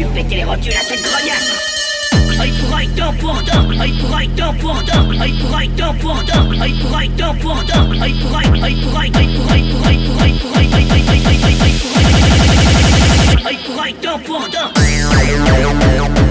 lui péter les rotules à cette grognasse Oeil pour oeil, dent pour dent, oeil pour oeil, dent pour dent, oeil pour oeil, dent pour dent, pour oeil, dent pour dent, pour oeil, pour oeil, oeil pour oeil, pour oeil, pour oeil, pour oeil, oeil, oeil, oeil, oeil, oeil, oeil, oeil, oeil, oeil, oeil, oeil,